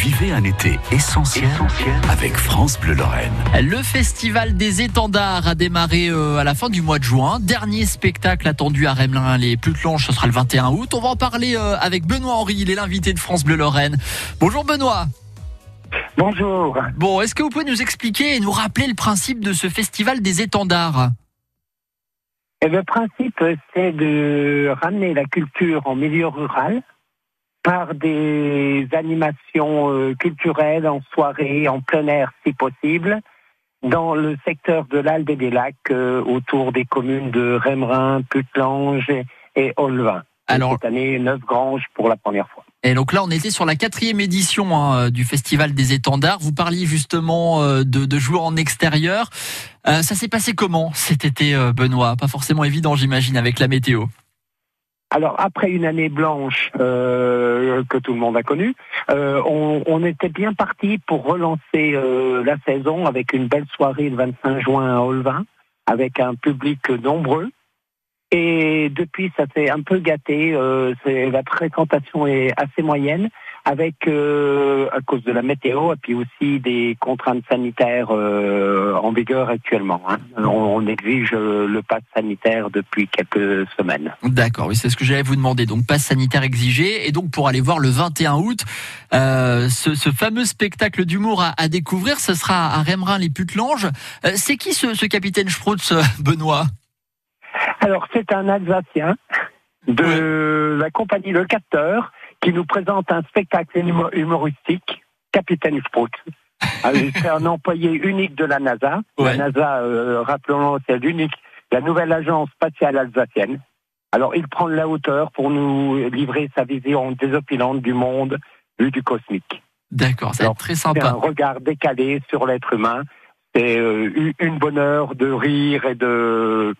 Vivez un été essentiel, avec France Bleu Lorraine. Le festival des étendards a démarré euh, à la fin du mois de juin. Dernier spectacle attendu à Remelin, les plus clanches, ce sera le 21 août. On va en parler euh, avec Benoît Henry, il est l'invité de France Bleu Lorraine. Bonjour Benoît. Bonjour. Bon, est-ce que vous pouvez nous expliquer et nous rappeler le principe de ce festival des étendards? Et le principe, c'est de ramener la culture en milieu rural par des animations euh, culturelles en soirée, en plein air si possible, dans le secteur de l'Alde et des Lacs, euh, autour des communes de Remerin, Putlange et, Olvin. Alors- Cette année, neuf granges pour la première fois. Et donc là, on était sur la quatrième édition hein, du festival des étendards. Vous parliez justement euh, de, de jouer en extérieur. Euh, ça s'est passé comment cet été, euh, Benoît? Pas forcément évident, j'imagine, avec la météo. Alors après une année blanche euh, que tout le monde a connue, euh, on, on était bien parti pour relancer euh, la saison avec une belle soirée le 25 juin à Olvin, avec un public nombreux. Et depuis, ça s'est un peu gâté. euh, la fréquentation est assez moyenne, avec euh, à cause de la météo et puis aussi des contraintes sanitaires euh, en vigueur actuellement. hein. On, on exige euh, le pass sanitaire depuis quelques semaines. D'accord, oui, c'est ce que j'allais vous demander. Donc, passe sanitaire exigé. Et donc, pour aller voir le 21 août, euh, ce, ce fameux spectacle d'humour à, à découvrir, ce sera à Remerin les Putlanges. Euh, c'est qui ce, ce capitaine Sprutz, euh, Benoît? Alors, c'est un Alsacien de la compagnie Le Capteur qui nous présente un spectacle humo- humoristique, Capitaine Sprout. Alors, C'est un employé unique de la NASA. Ouais. La NASA, euh, rappelons-le, c'est l'unique, la nouvelle agence spatiale alsacienne. Alors, il prend de la hauteur pour nous livrer sa vision désopilante du monde vu du cosmique. D'accord, être très C'est un sympa. regard décalé sur l'être humain. C'est euh, une bonne heure de rire et de...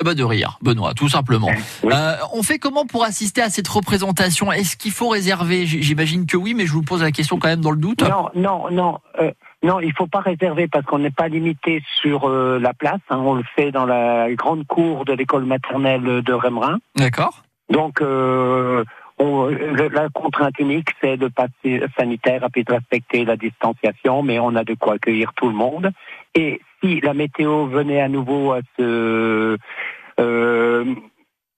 Ah Bah de rire, Benoît, tout simplement. Oui. Euh, on fait comment pour assister à cette représentation? Est-ce qu'il faut réserver? J'imagine que oui, mais je vous pose la question quand même dans le doute. Non, non, non. euh, non, il faut pas réserver parce qu'on n'est pas limité sur euh, la place. hein. on le fait dans la grande cour de l'école maternelle de Remerin. D'accord. Donc, euh, on- le- la contrainte unique, c'est de passer sanitaire puis de respecter la distanciation, mais on a de quoi accueillir tout le monde. Et si la météo venait à nouveau à se euh,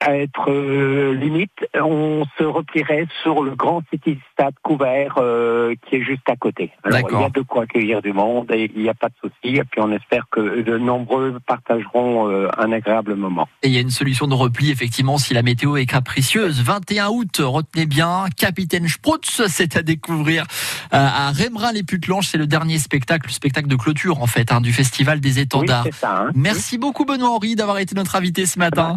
à être euh, limite, on se replierait sur le grand city stade couvert euh, qui est juste à côté. Alors il y a de quoi accueillir du monde et il n'y a pas de souci. Et puis on espère que de nombreux partageront euh, un agréable moment. Et il y a une solution de repli, effectivement, si la météo est capricieuse. 21 août, retenez bien, Capitaine Sprutz, c'est à découvrir à Remerin les Putlanges. C'est le dernier spectacle, le spectacle de clôture, en fait, hein, du Festival des Oui, étendards. c'est ça. hein. Merci beaucoup, Benoît Henry, d'avoir été notre invité ce matin.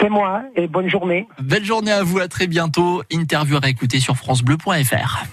C'est moi et bonne journée. Belle journée à vous, à très bientôt. Interview à réécouter sur FranceBleu.fr.